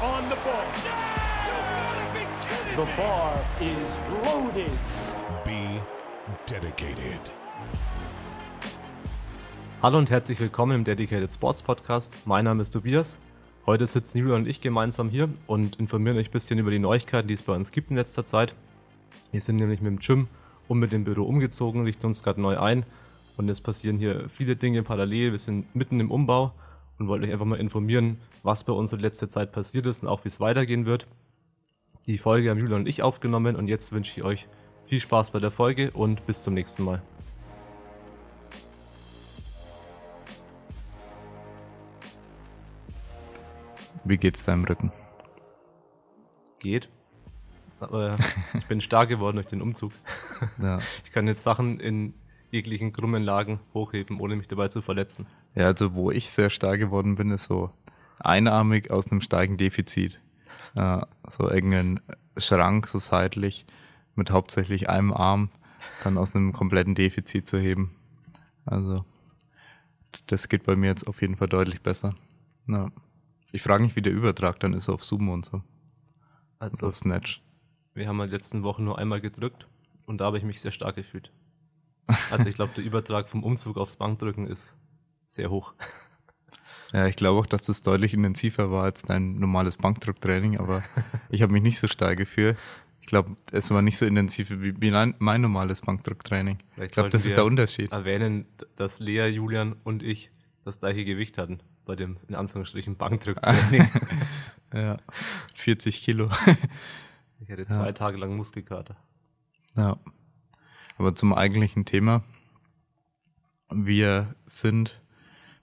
on the ball. The bar is loaded. Be dedicated. Hallo und herzlich willkommen im Dedicated Sports Podcast. Mein Name ist Tobias. Heute sitzen Julia und ich gemeinsam hier und informieren euch ein bisschen über die Neuigkeiten, die es bei uns gibt in letzter Zeit. Wir sind nämlich mit dem Gym und mit dem Büro umgezogen, richten uns gerade neu ein und es passieren hier viele Dinge parallel. Wir sind mitten im Umbau und wollte euch einfach mal informieren, was bei uns in letzter Zeit passiert ist und auch wie es weitergehen wird. Die Folge haben Julian und ich aufgenommen und jetzt wünsche ich euch viel Spaß bei der Folge und bis zum nächsten Mal. Wie geht's deinem Rücken? Geht. Aber ich bin stark geworden durch den Umzug. Ja. Ich kann jetzt Sachen in jeglichen krummen Lagen hochheben, ohne mich dabei zu verletzen. Ja, also wo ich sehr stark geworden bin, ist so einarmig aus einem starken Defizit. Ja, so irgendein Schrank, so seitlich, mit hauptsächlich einem Arm, dann aus einem kompletten Defizit zu heben. Also, das geht bei mir jetzt auf jeden Fall deutlich besser. Ja. Ich frage mich, wie der Übertrag dann ist auf Zoom und so. Und Also auf Snatch. wir haben in den letzten Wochen nur einmal gedrückt und da habe ich mich sehr stark gefühlt. Also ich glaube, der Übertrag vom Umzug aufs Bankdrücken ist sehr hoch. Ja, ich glaube auch, dass das deutlich intensiver war als dein normales Bankdrucktraining, aber ich habe mich nicht so stark gefühlt. Ich glaube, es war nicht so intensiv wie, wie mein, normales Bankdrucktraining. Vielleicht Ich glaube, das ist der Unterschied. Erwähnen, dass Lea, Julian und ich das gleiche Gewicht hatten bei dem in Anführungsstrichen Bankdrücktraining. Ja, 40 Kilo. Ich hatte zwei Tage lang Muskelkater. Ja. Aber zum eigentlichen Thema. Wir sind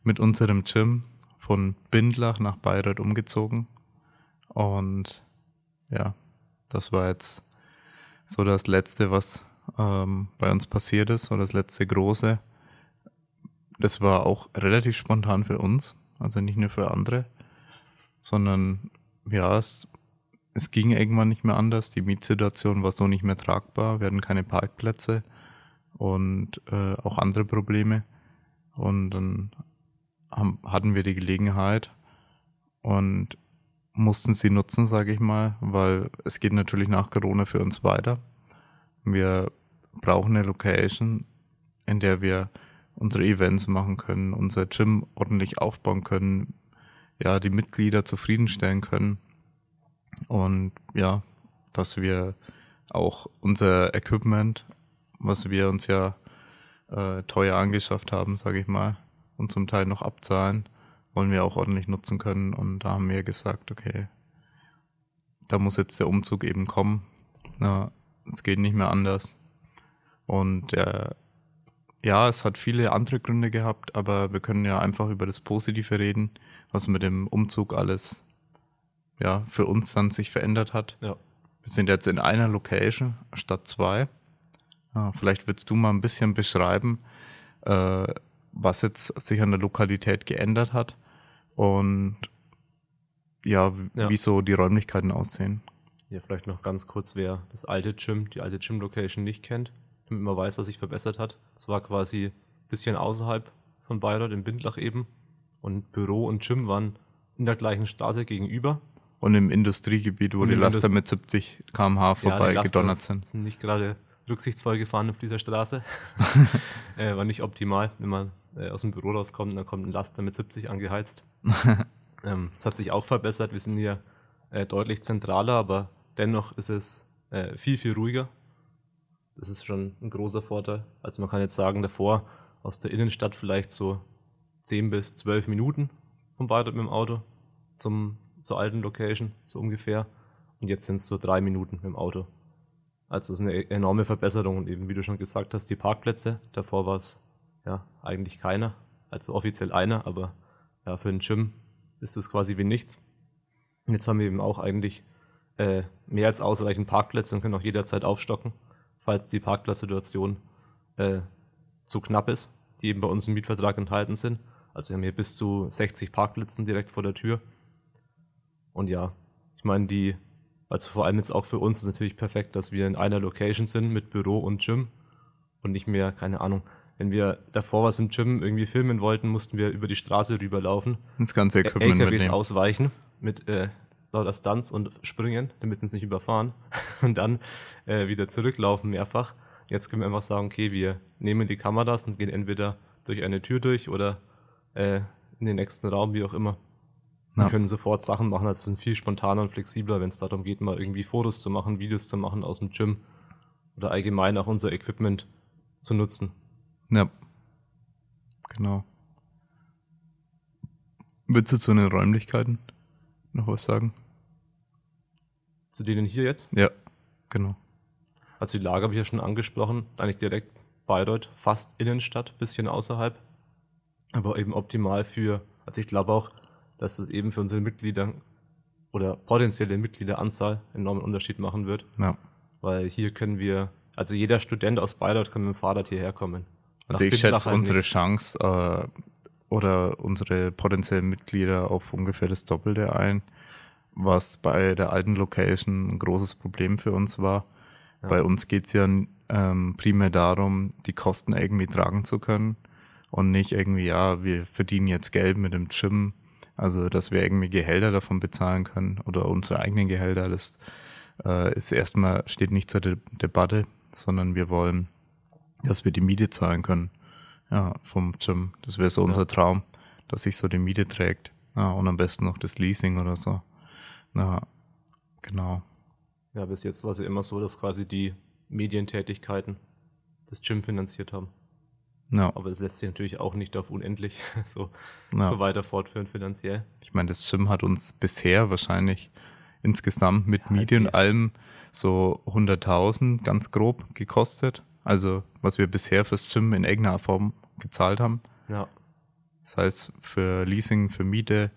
mit unserem Gym von Bindlach nach Bayreuth umgezogen. Und ja, das war jetzt so das Letzte, was ähm, bei uns passiert ist, oder das letzte große. Das war auch relativ spontan für uns, also nicht nur für andere, sondern ja, es es ging irgendwann nicht mehr anders. Die Mietsituation war so nicht mehr tragbar. Wir hatten keine Parkplätze und äh, auch andere Probleme. Und dann haben, hatten wir die Gelegenheit und mussten sie nutzen, sage ich mal, weil es geht natürlich nach Corona für uns weiter. Wir brauchen eine Location, in der wir unsere Events machen können, unser Gym ordentlich aufbauen können, ja, die Mitglieder zufriedenstellen können und ja, dass wir auch unser Equipment, was wir uns ja äh, teuer angeschafft haben, sage ich mal, und zum Teil noch abzahlen, wollen wir auch ordentlich nutzen können. Und da haben wir gesagt, okay, da muss jetzt der Umzug eben kommen. Ja, es geht nicht mehr anders. Und äh, ja, es hat viele andere Gründe gehabt, aber wir können ja einfach über das Positive reden, was mit dem Umzug alles ja, für uns dann sich verändert hat. Ja. Wir sind jetzt in einer Location statt zwei. Ja, vielleicht willst du mal ein bisschen beschreiben, äh, was jetzt sich an der Lokalität geändert hat und ja, Ja. wie so die Räumlichkeiten aussehen. Ja, vielleicht noch ganz kurz, wer das alte Gym, die alte Gym-Location nicht kennt, damit man weiß, was sich verbessert hat. Es war quasi ein bisschen außerhalb von Bayreuth, in Bindlach eben. Und Büro und Gym waren in der gleichen Straße gegenüber. Und im Industriegebiet, wo Und die Laster Indust- mit 70 km/h Ja, vorbei die Laster gedonnert sind. sind nicht gerade rücksichtsvoll gefahren auf dieser Straße. äh, war nicht optimal, wenn man äh, aus dem Büro rauskommt und dann kommt ein Laster mit 70 angeheizt. ähm, das hat sich auch verbessert. Wir sind hier äh, deutlich zentraler, aber dennoch ist es äh, viel, viel ruhiger. Das ist schon ein großer Vorteil. Also man kann jetzt sagen, davor aus der Innenstadt vielleicht so 10 bis 12 Minuten vom Bayreuth mit dem Auto zum, zur alten Location, so ungefähr. Und jetzt sind es so drei Minuten mit dem Auto. Also es ist eine enorme Verbesserung und eben, wie du schon gesagt hast, die Parkplätze. Davor war es ja eigentlich keiner, also offiziell einer, aber ja, für ein Gym ist es quasi wie nichts. Und jetzt haben wir eben auch eigentlich äh, mehr als ausreichend Parkplätze und können auch jederzeit aufstocken, falls die Parkplatzsituation äh, zu knapp ist, die eben bei uns im Mietvertrag enthalten sind. Also wir haben hier bis zu 60 Parkplätzen direkt vor der Tür. Und ja, ich meine, die, also vor allem jetzt auch für uns ist natürlich perfekt, dass wir in einer Location sind mit Büro und Gym und nicht mehr, keine Ahnung, wenn wir davor was im Gym irgendwie filmen wollten, mussten wir über die Straße rüberlaufen, Das ganze Equipment LKWs mitnehmen. ausweichen mit äh, lauter Stunts und springen, damit sie uns nicht überfahren und dann äh, wieder zurücklaufen mehrfach. Jetzt können wir einfach sagen, okay, wir nehmen die Kameras und gehen entweder durch eine Tür durch oder äh, in den nächsten Raum, wie auch immer. Wir Ja. können sofort Sachen machen, also es sind viel spontaner und flexibler, wenn es darum geht, mal irgendwie Fotos zu machen, Videos zu machen aus dem Gym oder allgemein auch unser Equipment zu nutzen. Ja. Genau. Willst du zu den Räumlichkeiten noch was sagen? Zu denen hier jetzt. Ja, genau. Also die Lage habe ich ja schon angesprochen, eigentlich direkt Bayreuth, fast Innenstadt, bisschen außerhalb, aber eben optimal für, also ich glaube auch, dass es eben für unsere Mitglieder oder potenzielle Mitgliederanzahl enormen Unterschied machen wird, Ja. weil hier können wir, also jeder Student aus Bayreuth kann mit dem Fahrrad hierher kommen. Nach Also ich schätze halt unsere nicht. Chance äh, oder unsere potenziellen Mitglieder auf ungefähr das Doppelte ein, was bei der alten Location ein großes Problem für uns war. Ja. Bei uns geht es ja ähm, primär darum, die Kosten irgendwie tragen zu können und nicht irgendwie, ja, wir verdienen jetzt Geld mit dem Gym, also dass wir irgendwie Gehälter davon bezahlen können oder unsere eigenen Gehälter, das äh, ist erstmal, steht nicht zur De Debatte, sondern wir wollen, dass wir die Miete zahlen können. Ja, vom Gym. Das wäre so Ja. unser Traum, dass sich so die Miete trägt. Ja, und am besten noch das Leasing oder so. Na, genau. Ja, bis jetzt war es ja immer so, dass quasi die Medientätigkeiten das Gym finanziert haben. Ja, Aber das lässt sich natürlich auch nicht auf unendlich so, ja. so weiter fortführen finanziell. Ich meine, das Gym hat uns bisher wahrscheinlich insgesamt mit Ja, Miete und allem so 100.000 ganz grob gekostet. Also, was wir bisher fürs Gym in irgendeiner Form gezahlt haben. Ja, Das heißt, für Leasing, für Miete,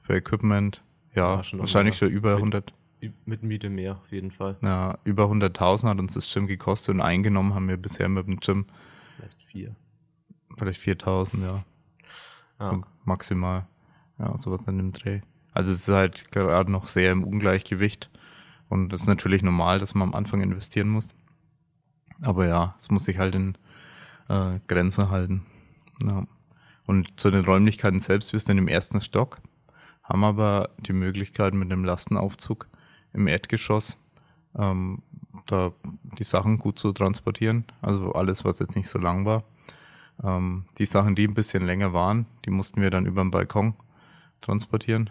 für Equipment, ja, Ja, schon wahrscheinlich schon über mit- 100, ü- mit Miete mehr auf jeden Fall. ja, über 100.000 hat uns das Gym gekostet und eingenommen haben wir bisher mit dem Gym Vielleicht vier. vielleicht 4.000, ja, Ja, so maximal. Ja, sowas in dem Dreh. Also es ist halt gerade noch sehr im Ungleichgewicht und das ist natürlich normal, dass man am Anfang investieren muss. Aber ja, es muss sich halt in äh, Grenzen halten. Ja. Und zu den Räumlichkeiten selbst, wir sind im ersten Stock, haben aber die Möglichkeit mit einem Lastenaufzug im Erdgeschoss ähm, da die Sachen gut zu transportieren. Also alles, was jetzt nicht so lang war. Ähm, die Sachen, die ein bisschen länger waren, die mussten wir dann über den Balkon transportieren.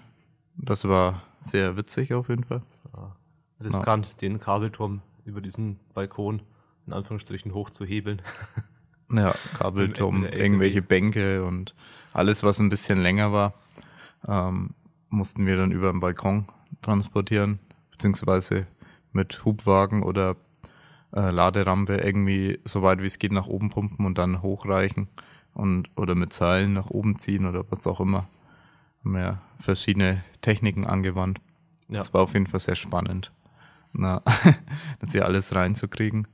Das war sehr witzig auf jeden Fall. ja. riskant, den Kabelturm über diesen Balkon in Anführungsstrichen hochzuhebeln. Ja, Kabelturm, irgendwelche Bänke und alles, was ein bisschen länger war, ähm, mussten wir dann über den Balkon transportieren, beziehungsweise mit Hubwagen oder äh, Laderampe irgendwie so weit wie es geht nach oben pumpen und dann hochreichen und oder mit Seilen nach oben ziehen oder was auch immer. Haben wir verschiedene Techniken angewandt. Ja, Das war auf jeden Fall sehr spannend. Na, das hier alles reinzukriegen.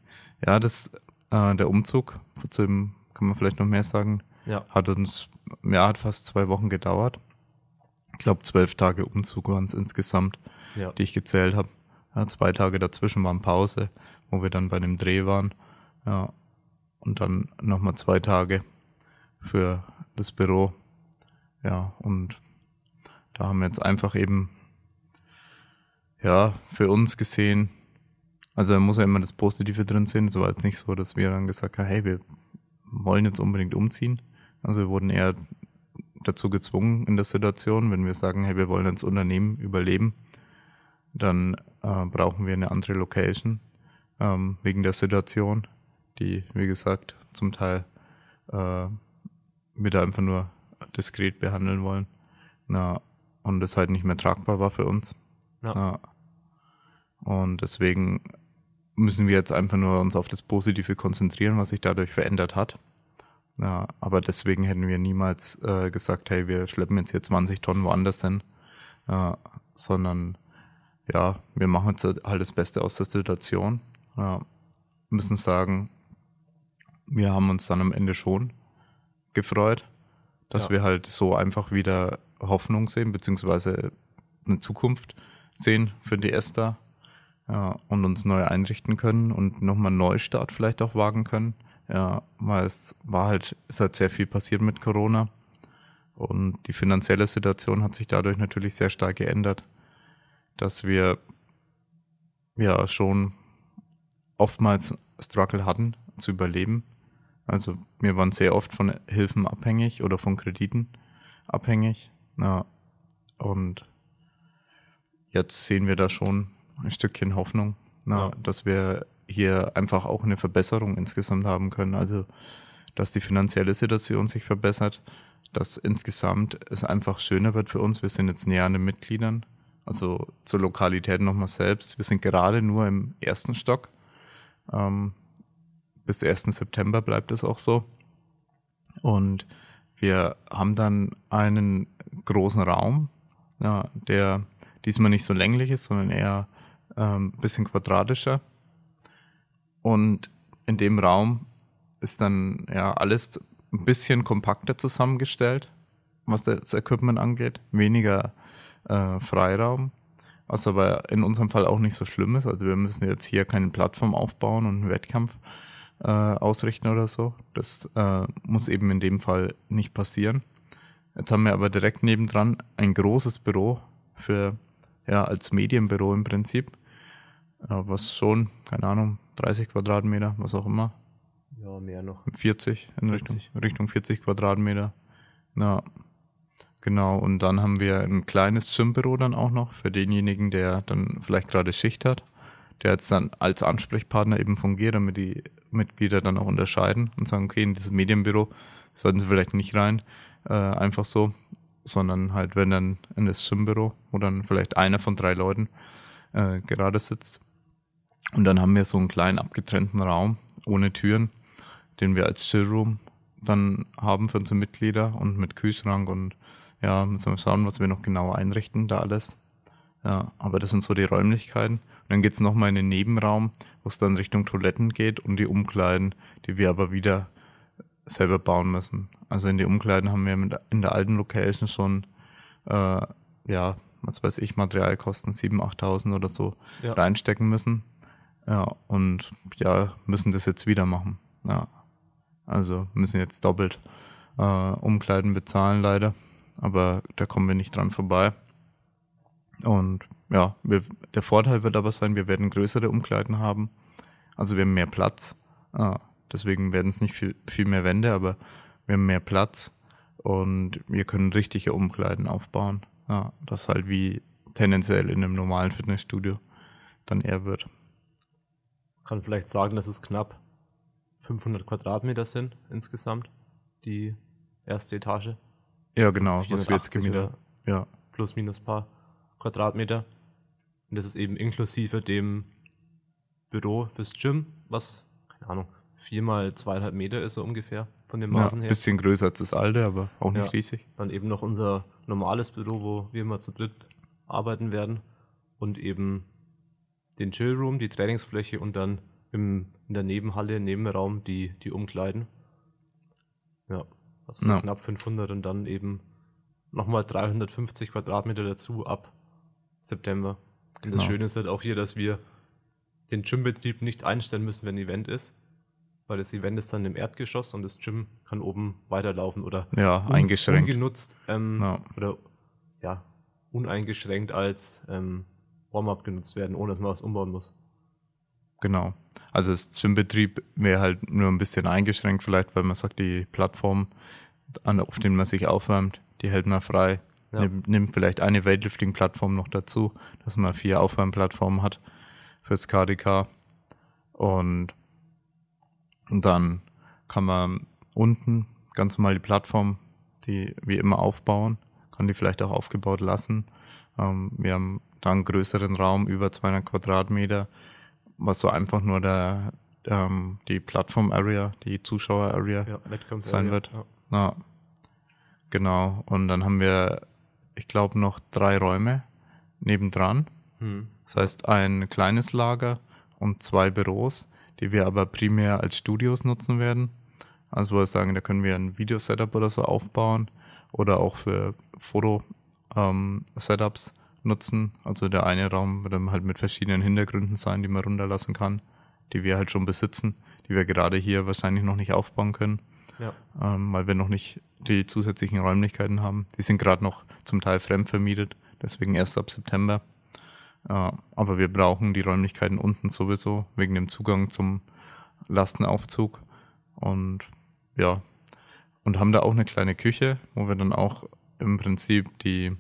Ja, das, äh, der Umzug, zu dem kann man vielleicht noch mehr sagen, ja, hat uns, ja, hat fast zwei Wochen gedauert. Ich glaube, zwölf Tage Umzug waren es insgesamt, ja. die ich gezählt habe. Ja, zwei Tage dazwischen waren Pause, wo wir dann bei dem Dreh waren. Ja, und dann nochmal zwei Tage für das Büro. Ja, und da haben wir jetzt einfach eben, ja, für uns gesehen, also da muss ja immer das Positive drin sehen. Es war jetzt nicht so, dass wir dann gesagt haben, hey, wir wollen jetzt unbedingt umziehen. Also wir wurden eher dazu gezwungen in der Situation, wenn wir sagen, hey, wir wollen als Unternehmen überleben, dann äh, brauchen wir eine andere Location ähm, wegen der Situation, die, wie gesagt, zum Teil äh, wir da einfach nur diskret behandeln wollen. Na, und das halt nicht mehr tragbar war für uns. Ja. Ja. Und deswegen müssen wir jetzt einfach nur uns auf das Positive konzentrieren, was sich dadurch verändert hat. Ja, aber deswegen hätten wir niemals äh, gesagt, hey, wir schleppen jetzt hier 20 Tonnen woanders hin, äh, sondern ja, wir machen jetzt halt das Beste aus der Situation. Ja, müssen sagen, wir haben uns dann am Ende schon gefreut, dass Ja. wir halt so einfach wieder Hoffnung sehen, beziehungsweise eine Zukunft sehen für die Esther ja, und uns neu einrichten können und nochmal einen Neustart vielleicht auch wagen können. Ja, weil es war halt, es hat sehr viel passiert mit Corona und die finanzielle Situation hat sich dadurch natürlich sehr stark geändert. dass wir ja schon oftmals Struggle hatten zu überleben. Also wir waren sehr oft von Hilfen abhängig oder von Krediten abhängig. Ja, und jetzt sehen wir da schon ein Stückchen Hoffnung, na, Ja. dass wir hier einfach auch eine Verbesserung insgesamt haben können. Also, dass die finanzielle Situation sich verbessert, dass insgesamt es einfach schöner wird für uns. Wir sind jetzt näher an den Mitgliedern, also zur Lokalität nochmal selbst. Wir sind gerade nur im ersten Stock. Ähm, bis 1. September bleibt es auch so. Und wir haben dann einen großen Raum, ja, der diesmal nicht so länglich ist, sondern eher ähm, bisschen quadratischer. Und in dem Raum ist dann ja alles ein bisschen kompakter zusammengestellt, was das Equipment angeht. Weniger äh, Freiraum, was aber in unserem Fall auch nicht so schlimm ist. Also wir müssen jetzt hier keine Plattform aufbauen und einen Wettkampf äh, ausrichten oder so. Das äh, muss eben in dem Fall nicht passieren. Jetzt haben wir aber direkt nebendran ein großes Büro für, ja, als Medienbüro im Prinzip, was schon, keine Ahnung, 30 Quadratmeter, was auch immer, Ja, mehr noch. 40 in 40. Richtung, Richtung 40 Quadratmeter. Ja, genau. Und dann haben wir ein kleines Gymbüro dann auch noch für denjenigen, der dann vielleicht gerade Schicht hat, der jetzt dann als Ansprechpartner eben fungiert, damit die Mitglieder dann auch unterscheiden und sagen, okay, in dieses Medienbüro sollten sie vielleicht nicht rein, äh, einfach so, sondern halt, wenn dann in das Gymbüro, wo dann vielleicht einer von drei Leuten äh, gerade sitzt. Und dann haben wir so einen kleinen abgetrennten Raum ohne Türen, den wir als Chillroom dann haben für unsere Mitglieder und mit Kühlschrank und ja, müssen wir schauen, was wir noch genauer einrichten, da alles. Ja, aber das sind so die Räumlichkeiten. Und dann geht's noch nochmal in den Nebenraum, wo es dann Richtung Toiletten geht und die Umkleiden, die wir aber wieder selber bauen müssen. Also in die Umkleiden haben wir mit, in der alten Location schon, äh, ja, was weiß ich, Materialkosten 7.000, 8.000 oder so Ja. reinstecken müssen. Ja, und ja, müssen das jetzt wieder machen. Ja. Also müssen jetzt doppelt äh, Umkleiden bezahlen, leider. Aber da kommen wir nicht dran vorbei. Und ja, wir, der Vorteil wird aber sein, wir werden größere Umkleiden haben. Also wir haben mehr Platz. Ah, deswegen werden es nicht viel, viel mehr Wände, aber wir haben mehr Platz und wir können richtige Umkleiden aufbauen. Ja, das halt wie tendenziell in einem normalen Fitnessstudio dann eher wird. Kann vielleicht sagen, dass es knapp 500 Quadratmeter sind insgesamt, die erste Etage. Ja, Also genau, was wir jetzt 480 gemietet. Ja, plus minus paar Quadratmeter. Und das ist eben inklusive dem Büro fürs Gym, was, keine Ahnung, viermal zweieinhalb Meter ist so ungefähr von den ja Maßen her. bisschen größer als das alte, aber auch nicht Ja. riesig. Dann eben noch unser normales Büro, wo wir immer zu dritt arbeiten werden. Und eben den Chillroom, die Trainingsfläche und dann im, in der Nebenhalle, Nebenraum die, die Umkleiden. Ja, also so Ja. knapp 500 und dann eben nochmal 350 Quadratmeter dazu ab September. Und das Genau. Schöne ist halt auch hier, dass wir den Gymbetrieb nicht einstellen müssen, wenn ein Event ist. Weil das Event ist dann im Erdgeschoss und das Gym kann oben weiterlaufen oder Ja, un- eingeschränkt. ungenutzt ähm, Ja. oder ja, uneingeschränkt als ähm, Warm-up genutzt werden, ohne dass man was umbauen muss. Genau. Also das Gymbetrieb wäre halt nur ein bisschen eingeschränkt, vielleicht, weil man sagt, die Plattform, an, auf denen man sich aufwärmt, die hält man frei. Ja. Nimmt, nimmt vielleicht eine Weightlifting-Plattform noch dazu, dass man vier Aufwärmplattformen hat fürs KDK. Und, und dann kann man unten ganz normal die Plattform, die wie immer aufbauen, kann die vielleicht auch aufgebaut lassen. Ähm, wir haben da einen größeren Raum, über 200 Quadratmeter, was so einfach nur der, ähm, die Plattform-Area, die Zuschauer-Area Ja, Sein wird. Ja. ja, genau. Und dann haben wir, ich glaube, noch drei Räume nebendran. Hm. Das heißt, ein kleines Lager und zwei Büros, die wir aber primär als Studios nutzen werden. Also wo wir sagen, da können wir ein Videosetup oder so aufbauen oder auch für Foto-Setups nutzen. Also der eine Raum wird dann halt mit verschiedenen Hintergründen sein, die man runterlassen kann, die wir halt schon besitzen, die wir gerade hier wahrscheinlich noch nicht aufbauen können Ja. ähm, weil wir noch nicht die zusätzlichen Räumlichkeiten haben. Die sind gerade noch zum Teil fremdvermietet, deswegen erst ab September. Äh, aber wir brauchen die Räumlichkeiten unten sowieso wegen dem Zugang zum Lastenaufzug. Und ja, und haben da auch eine kleine Küche, wo wir dann auch im Prinzip die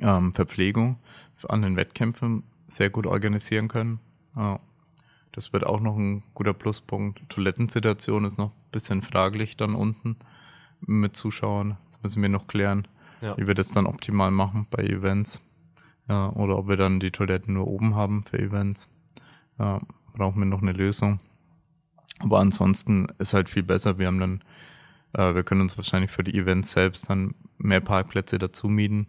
ähm, Verpflegung an den Wettkämpfen sehr gut organisieren können. Ja. Das wird auch noch ein guter Pluspunkt. Toilettensituation ist noch ein bisschen fraglich dann unten mit Zuschauern. Das müssen wir noch klären, Ja. wie wir das dann optimal machen bei Events. Ja, oder ob wir dann die Toiletten nur oben haben für Events. Ja, brauchen wir noch eine Lösung. Aber ansonsten ist halt viel besser. Wir haben dann, äh, wir können uns wahrscheinlich für die Events selbst dann mehr Parkplätze dazu mieten,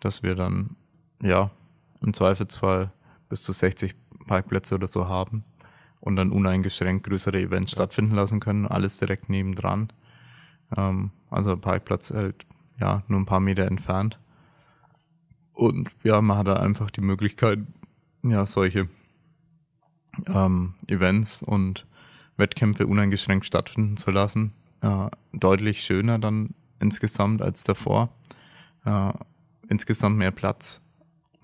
dass wir dann, ja, im Zweifelsfall bis zu 60 Parkplätze oder so haben und dann uneingeschränkt größere Events stattfinden lassen können, alles direkt nebendran. Ähm, also Parkplatz halt, ja, nur ein paar Meter entfernt. Und ja, man hat da einfach die Möglichkeit, ja, solche ähm, Events und Wettkämpfe uneingeschränkt stattfinden zu lassen. Äh, deutlich schöner dann insgesamt als davor. Äh, insgesamt mehr Platz.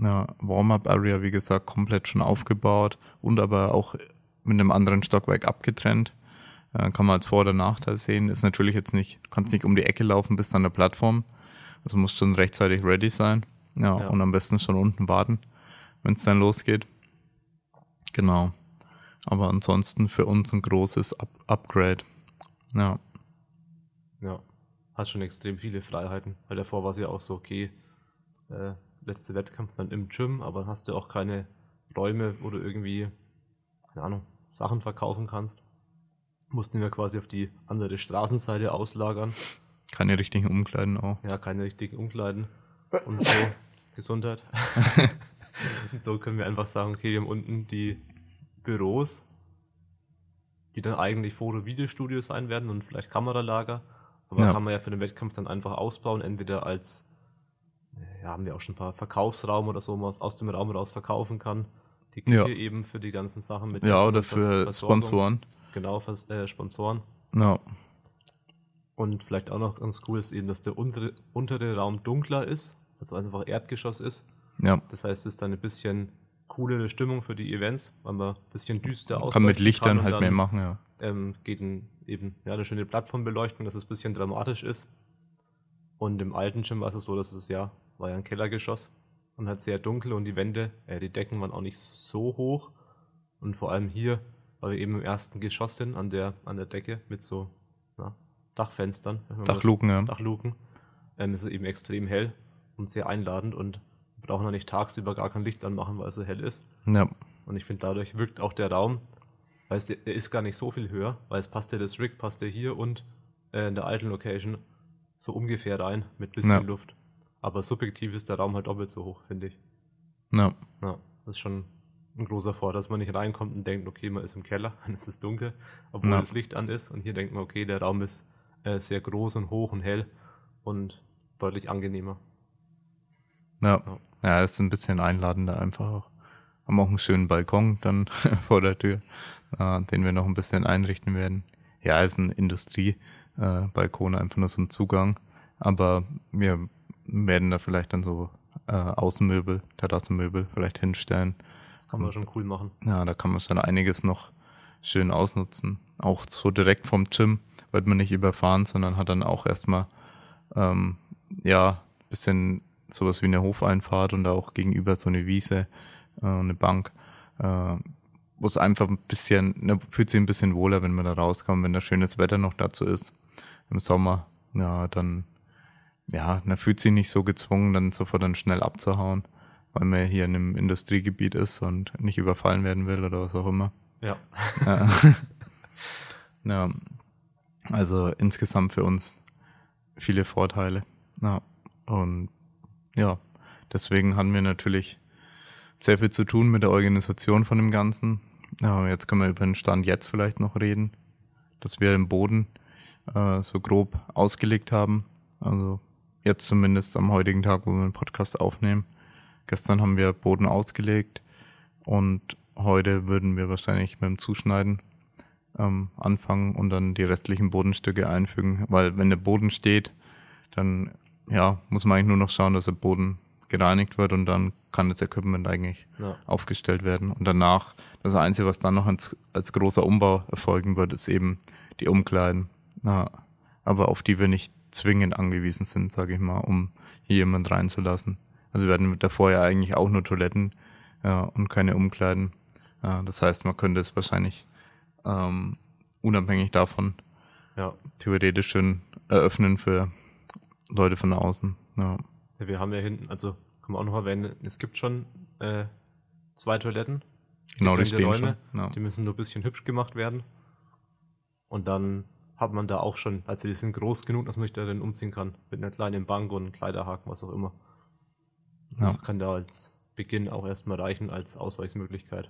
Ja, Warm-up-Area, wie gesagt, komplett schon aufgebaut und aber auch mit einem anderen Stockwerk abgetrennt. Äh, kann man als Vor- oder Nachteil sehen. Ist natürlich jetzt nicht, du kannst nicht um die Ecke laufen bis an der Plattform. Also musst schon rechtzeitig ready sein. Ja, Ja. und am besten schon unten warten, wenn es dann losgeht. Genau. Aber ansonsten für uns ein großes Up Upgrade. Ja. Ja, hat schon extrem viele Freiheiten, weil davor war es ja auch so, okay, äh, letzte Wettkampf dann im Gym, aber dann hast du auch keine Räume, wo du irgendwie, keine Ahnung, Sachen verkaufen kannst. Mussten wir quasi auf die andere Straßenseite auslagern. Keine richtigen Umkleiden auch. Ja, keine richtigen Umkleiden und so. Gesundheit. und so können wir einfach sagen, okay, wir haben unten die Büros, die dann eigentlich Foto- Videostudios sein werden und vielleicht Kameralager. Aber Ja. kann man ja für den Wettkampf dann einfach ausbauen, entweder als, ja, haben wir auch schon ein paar Verkaufsraum oder so, wo man aus- aus dem Raum raus verkaufen kann. Die Küche Ja. eben für die ganzen Sachen mit Ja, oder für Versorgung. Sponsoren. Genau, für äh, Sponsoren. Ja. Und vielleicht auch noch ganz cool ist eben, dass der untere, untere Raum dunkler ist, also einfach Erdgeschoss ist. Ja. Das heißt, es ist dann ein bisschen coolere Stimmung für die Events, weil man ein bisschen düster ausleuchten Kann mit Lichtern und halt dann, mehr machen, ja. Ähm, geht ein, eben ja, eine schöne Plattformbeleuchtung, dass es ein bisschen dramatisch ist. Und im alten Gym war es so, dass es ja, war ja ein Kellergeschoss und halt sehr dunkel und die Wände, äh, die Decken waren auch nicht so hoch. Und vor allem hier, weil wir eben im ersten Geschoss sind, an der, an der Decke mit so na, Dachfenstern. man das- Dachluken, ja. Dachluken. Ähm, ist es eben extrem hell und sehr einladend und wir brauchen auch nicht tagsüber gar kein Licht anmachen, weil es so hell ist. Ja. Und ich finde, dadurch wirkt auch der Raum, weil es, der ist gar nicht so viel höher, weil es passt ja das Rig, passt ja hier und äh, in der alten Location so ungefähr rein mit bisschen Ja. Luft. Aber subjektiv ist der Raum halt doppelt so hoch, finde ich. Ja. Ja, das ist schon ein großer Vorteil, dass man nicht reinkommt und denkt, okay, man ist im Keller, dann ist es dunkel, obwohl Ja. das Licht an ist. Und hier denkt man, okay, der Raum ist äh, sehr groß und hoch und hell und deutlich angenehmer. Ja. Ja. Ja, ist ein bisschen einladender einfach auch. Haben auch einen schönen Balkon dann vor der Tür, äh, den wir noch ein bisschen einrichten werden. Ja, ist ein Industriebalkon, äh, einfach nur so ein Zugang. Aber wir werden da vielleicht dann so äh, Außenmöbel, Terrassenmöbel vielleicht hinstellen. Das kann man schon cool machen. Ja, da kann man schon einiges noch schön ausnutzen. Auch so direkt vom Gym wird man nicht überfahren, sondern hat dann auch erstmal ähm, ja bisschen sowas wie eine Hofeinfahrt und auch gegenüber so eine Wiese, äh, eine Bank, äh, wo es einfach ein bisschen, ne, fühlt sich ein bisschen wohler, wenn man da rauskommt, wenn da schönes Wetter noch dazu ist im Sommer. Ja, dann ja, man fühlt sich nicht so gezwungen, dann sofort dann schnell abzuhauen, weil man hier in einem Industriegebiet ist und nicht überfallen werden will oder was auch immer. Ja. Ja. ja. Also insgesamt für uns viele Vorteile. Ja. Und ja, deswegen haben wir natürlich sehr viel zu tun mit der Organisation von dem Ganzen. Ja, jetzt können wir über den Stand jetzt vielleicht noch reden, dass wir den Boden äh, so grob ausgelegt haben. Also jetzt zumindest am heutigen Tag, wo wir den Podcast aufnehmen. Gestern haben wir Boden ausgelegt und heute würden wir wahrscheinlich mit dem Zuschneiden ähm, anfangen und dann die restlichen Bodenstücke einfügen, weil wenn der Boden steht, dann ja, muss man eigentlich nur noch schauen, dass der Boden gereinigt wird und dann kann das Equipment eigentlich Ja. aufgestellt werden. Und danach, das Einzige, was dann noch als, als großer Umbau erfolgen wird, ist eben die Umkleiden. Ja, aber auf die wir nicht zwingend angewiesen sind, sage ich mal, um hier jemand reinzulassen. Also wir hatten davor ja eigentlich auch nur Toiletten ja, und keine Umkleiden. Ja, das heißt, man könnte es wahrscheinlich ähm, unabhängig davon Ja. theoretisch schön eröffnen für Leute von außen. Ja, Ja, Wir haben ja hinten, also kann man auch noch erwähnen, es gibt schon äh, zwei Toiletten. genau, die getrennte stehen schon. Ja. Die müssen nur ein bisschen hübsch gemacht werden. Und dann hat man da auch schon, also die sind groß genug, dass man sich da dann umziehen kann. Mit einer kleinen Bank und einem Kleiderhaken, was auch immer. Das Ja. kann da als Beginn auch erstmal reichen als Ausweichsmöglichkeit.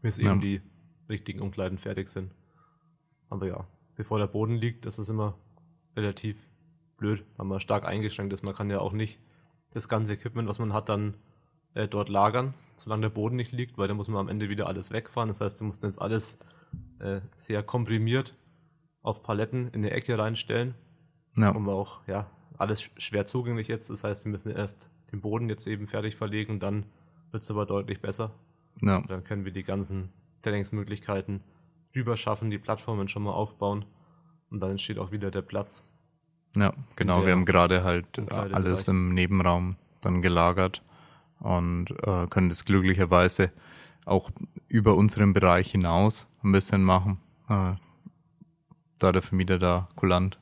Bis Ja. eben die richtigen Umkleiden fertig sind. Aber ja, bevor der Boden liegt, das ist immer relativ blöd, weil man stark eingeschränkt ist. Man kann ja auch nicht das ganze Equipment, was man hat, dann äh, dort lagern, solange der Boden nicht liegt, weil dann muss man am Ende wieder alles wegfahren. Das heißt, du musst jetzt alles äh, sehr komprimiert auf Paletten in die Ecke reinstellen. Ja. Und auch, ja, alles sch- schwer zugänglich jetzt. Das heißt, wir müssen erst den Boden jetzt eben fertig verlegen und dann wird es aber deutlich besser. Ja. Dann können wir die ganzen Trainingsmöglichkeiten rüber schaffen, die Plattformen schon mal aufbauen und dann entsteht auch wieder der Platz. Ja, genau. Wir haben gerade halt äh, alles im Nebenraum dann gelagert und äh, können das glücklicherweise auch über unseren Bereich hinaus ein bisschen machen, äh, da der Vermieter da kulant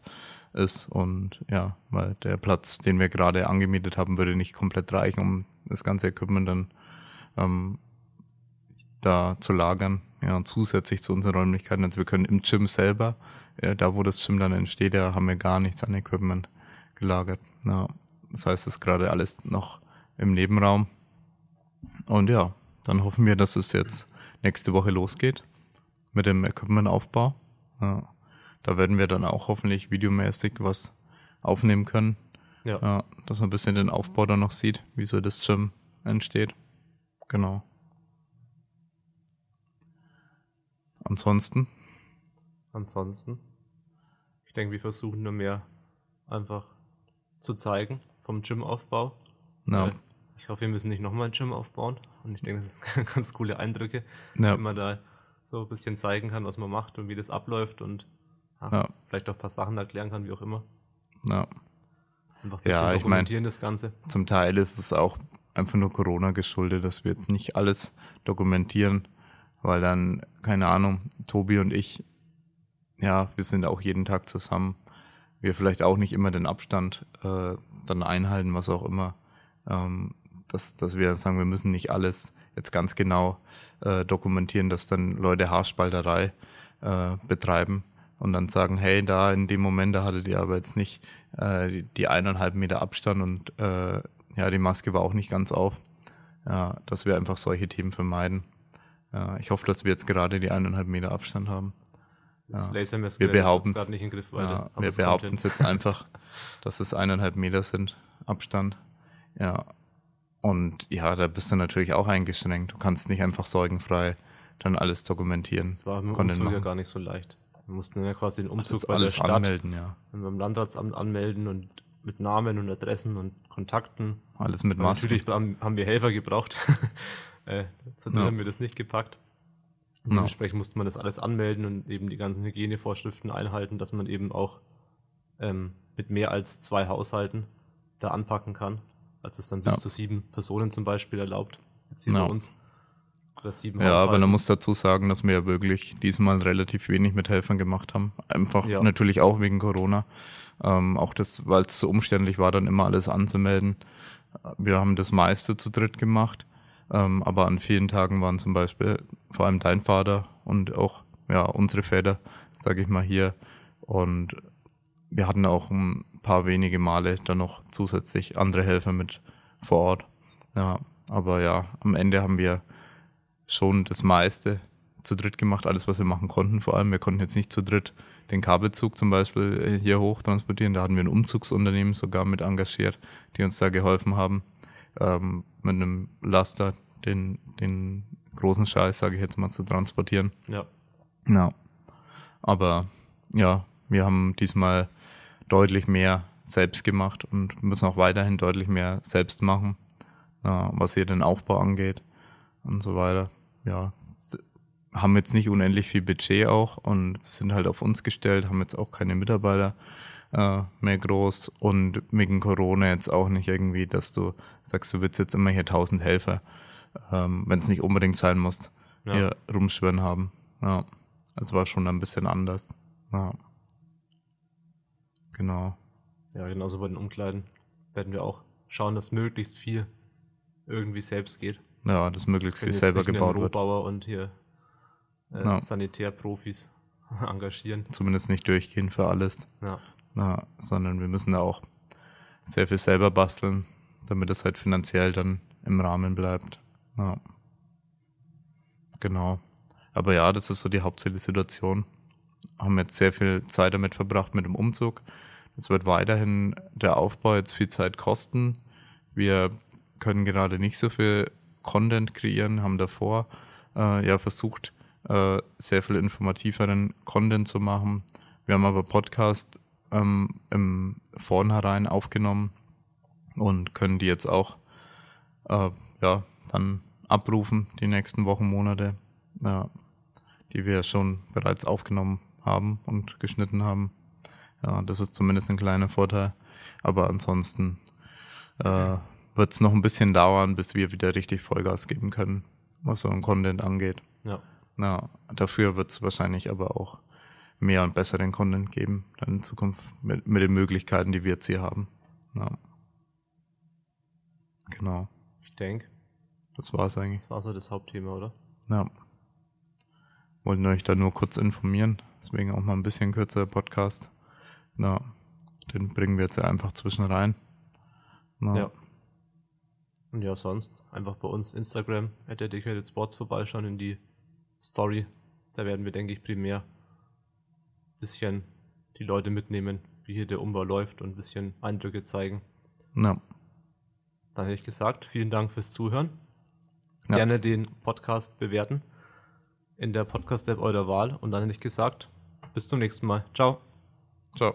ist und ja, weil der Platz, den wir gerade angemietet haben, würde nicht komplett reichen, um das ganze Equipment dann ähm, da zu lagern. Ja, zusätzlich zu unseren Räumlichkeiten. Also wir können im Gym selber, äh, da wo das Gym dann entsteht, da haben wir gar nichts an Equipment gelagert. Ja, das heißt, es ist gerade alles noch im Nebenraum. Und ja, dann hoffen wir, dass es jetzt nächste Woche losgeht mit dem Equipmentaufbau. Ja, da werden wir dann auch hoffentlich videomäßig was aufnehmen können. Ja, Ja, dass man ein bisschen den Aufbau dann noch sieht, wie so das Gym entsteht. Genau. Ansonsten, ansonsten, ich denke, wir versuchen nur mehr einfach zu zeigen vom Gymaufbau. ja, Ich hoffe, wir müssen nicht nochmal ein Gym aufbauen. Und ich denke, das ist ganz coole Eindrücke, ja, wenn man da so ein bisschen zeigen kann, was man macht und wie das abläuft und ja, Ja. vielleicht auch ein paar Sachen erklären kann, wie auch immer. ja. Einfach ein Ja, bisschen ich mein- dokumentieren das Ganze. Zum Teil ist es auch einfach nur Corona geschuldet, dass wir nicht alles dokumentieren, weil dann, keine Ahnung, Tobi und ich, ja, wir sind auch jeden Tag zusammen. Wir vielleicht auch nicht immer den Abstand äh, dann einhalten, was auch immer. Ähm, dass, dass wir sagen, wir müssen nicht alles jetzt ganz genau äh, dokumentieren, dass dann Leute Haarspalterei äh, betreiben und dann sagen, hey, da in dem Moment, da hattet ihr aber jetzt nicht äh, die, die eineinhalb Meter Abstand und äh, ja, die Maske war auch nicht ganz auf. Ja, dass wir einfach solche Themen vermeiden. Ja, ich hoffe, dass wir jetzt gerade die eineinhalb Meter Abstand haben. Das Ja. Wir ist behaupten's. gerade nicht in Griffweite. Ja, aber wir es behaupten es jetzt einfach, dass es eineinhalb Meter sind Abstand. Ja. Und ja, da bist du natürlich auch eingeschränkt. Du kannst nicht einfach sorgenfrei dann alles dokumentieren. Das war im Umzug ja gar nicht so leicht. Wir mussten ja quasi den Umzug bei der Stadt anmelden, ja. und beim Landratsamt anmelden und mit Namen und Adressen und Kontakten. Alles mit Masken. Natürlich haben, wir Helfer gebraucht. äh, zu Ja. haben wir das nicht gepackt. Ja. Dementsprechend musste man das alles anmelden und eben die ganzen Hygienevorschriften einhalten, dass man eben auch ähm, mit mehr als zwei Haushalten da anpacken kann. Also es dann bis Ja. zu sieben Personen zum Beispiel erlaubt. Jetzt hier Ja. bei uns. Oder sieben Ja, aber man muss dazu sagen, dass wir ja wirklich diesmal relativ wenig mit Helfern gemacht haben. Einfach Ja. natürlich auch wegen Corona. Ähm, auch das, weil es so umständlich war, dann immer alles anzumelden. Wir haben das meiste zu dritt gemacht. Ähm, aber an vielen Tagen waren zum Beispiel vor allem dein Vater und auch ja, unsere Väter, sage ich mal hier. Und wir hatten auch ein paar wenige Male dann noch zusätzlich andere Helfer mit vor Ort. Ja, aber ja, am Ende haben wir schon das meiste zu dritt gemacht, alles, was wir machen konnten. Vor allem, wir konnten jetzt nicht zu dritt den Kabelzug zum Beispiel äh, hier hoch transportieren. Da hatten wir ein Umzugsunternehmen sogar mit engagiert, die uns da geholfen haben, ähm, mit einem Laster den, den großen Scheiß, sage ich jetzt mal, zu transportieren. Ja. Ja. Aber ja, wir haben diesmal deutlich mehr selbst gemacht und müssen auch weiterhin deutlich mehr selbst machen, ja, was hier den Aufbau angeht und so weiter. Ja, haben jetzt nicht unendlich viel Budget auch und sind halt auf uns gestellt, haben jetzt auch keine Mitarbeiter äh, mehr groß und wegen Corona jetzt auch nicht irgendwie, dass du sagst, du willst jetzt immer hier 1000 Helfer, ähm, wenn es nicht unbedingt sein muss, Ja. hier rumschwirren haben. Ja, das war schon ein bisschen anders. Ja. Genau. Ja, genauso bei den Umkleiden werden wir auch schauen, dass möglichst viel irgendwie selbst geht. Ja, das möglichst viel selber gebaut wird. Rohbauer und hier äh, Ja. Sanitärprofis engagieren. Zumindest nicht durchgehend für alles. Ja. Ja, sondern wir müssen da auch sehr viel selber basteln, damit es halt finanziell dann im Rahmen bleibt. Ja. Genau. Aber ja, das ist so die hauptsächliche Situation. Haben jetzt sehr viel Zeit damit verbracht mit dem Umzug. Das wird weiterhin der Aufbau jetzt viel Zeit kosten. Wir können gerade nicht so viel Content kreieren, haben davor äh, ja versucht, äh, sehr viel informativeren Content zu machen. Wir haben aber Podcast ähm, im Vornherein aufgenommen und können die jetzt auch äh, ja, dann abrufen, die nächsten Wochen, Monate, ja, die wir schon bereits aufgenommen haben und geschnitten haben. Ja, das ist zumindest ein kleiner Vorteil. Aber ansonsten äh, wird es noch ein bisschen dauern, bis wir wieder richtig Vollgas geben können, was so ein Content angeht. Ja. Ja, dafür wird es wahrscheinlich aber auch mehr und besseren Content geben, dann in Zukunft mit, mit den Möglichkeiten, die wir jetzt hier haben. Ja. Genau, Ich denke, das war's eigentlich. das war so das Hauptthema, oder? Ja. Wollten euch da nur kurz informieren, deswegen auch mal ein bisschen kürzer Podcast. Ja, den bringen wir jetzt ja einfach zwischen rein. Ja. Ja. Und ja, sonst einfach bei uns Instagram, at Dedicated Sports vorbeischauen in die Story. Da werden wir, denke ich, primär ein bisschen die Leute mitnehmen, wie hier der Umbau läuft und ein bisschen Eindrücke zeigen. ja. Dann hätte ich gesagt, vielen Dank fürs Zuhören. Ja. Gerne den Podcast bewerten in der Podcast-App eurer Wahl. Und dann hätte ich gesagt, bis zum nächsten Mal. Ciao. Ciao.